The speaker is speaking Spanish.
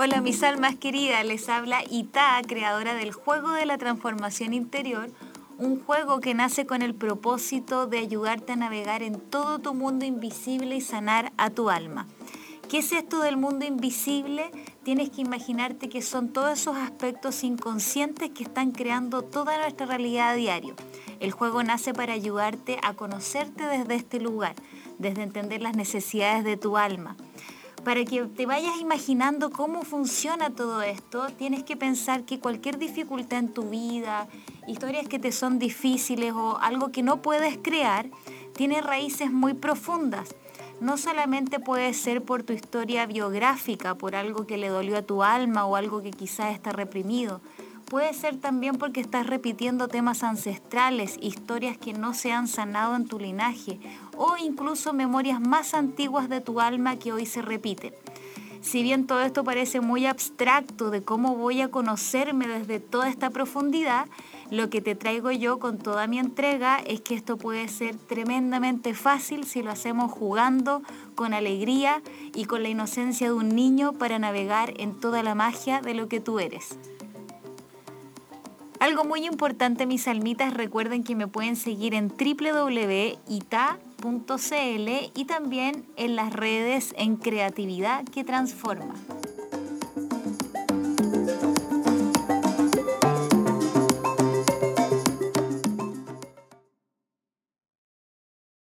Hola mis almas queridas, les habla Ita, creadora del juego de la transformación interior, un juego que nace con el propósito de ayudarte a navegar en todo tu mundo invisible y sanar a tu alma. ¿Qué es esto del mundo invisible? Tienes que imaginarte que son todos esos aspectos inconscientes que están creando toda nuestra realidad a diario. El juego nace para ayudarte a conocerte desde este lugar, desde entender las necesidades de tu alma para que te vayas imaginando cómo funciona todo esto, tienes que pensar que cualquier dificultad en tu vida, historias que te son difíciles o algo que no puedes crear, tiene raíces muy profundas. No solamente puede ser por tu historia biográfica, por algo que le dolió a tu alma o algo que quizás está reprimido, Puede ser también porque estás repitiendo temas ancestrales, historias que no se han sanado en tu linaje o incluso memorias más antiguas de tu alma que hoy se repiten. Si bien todo esto parece muy abstracto de cómo voy a conocerme desde toda esta profundidad, lo que te traigo yo con toda mi entrega es que esto puede ser tremendamente fácil si lo hacemos jugando con alegría y con la inocencia de un niño para navegar en toda la magia de lo que tú eres. Algo muy importante, mis almitas, recuerden que me pueden seguir en www.ita.cl y también en las redes en Creatividad que Transforma.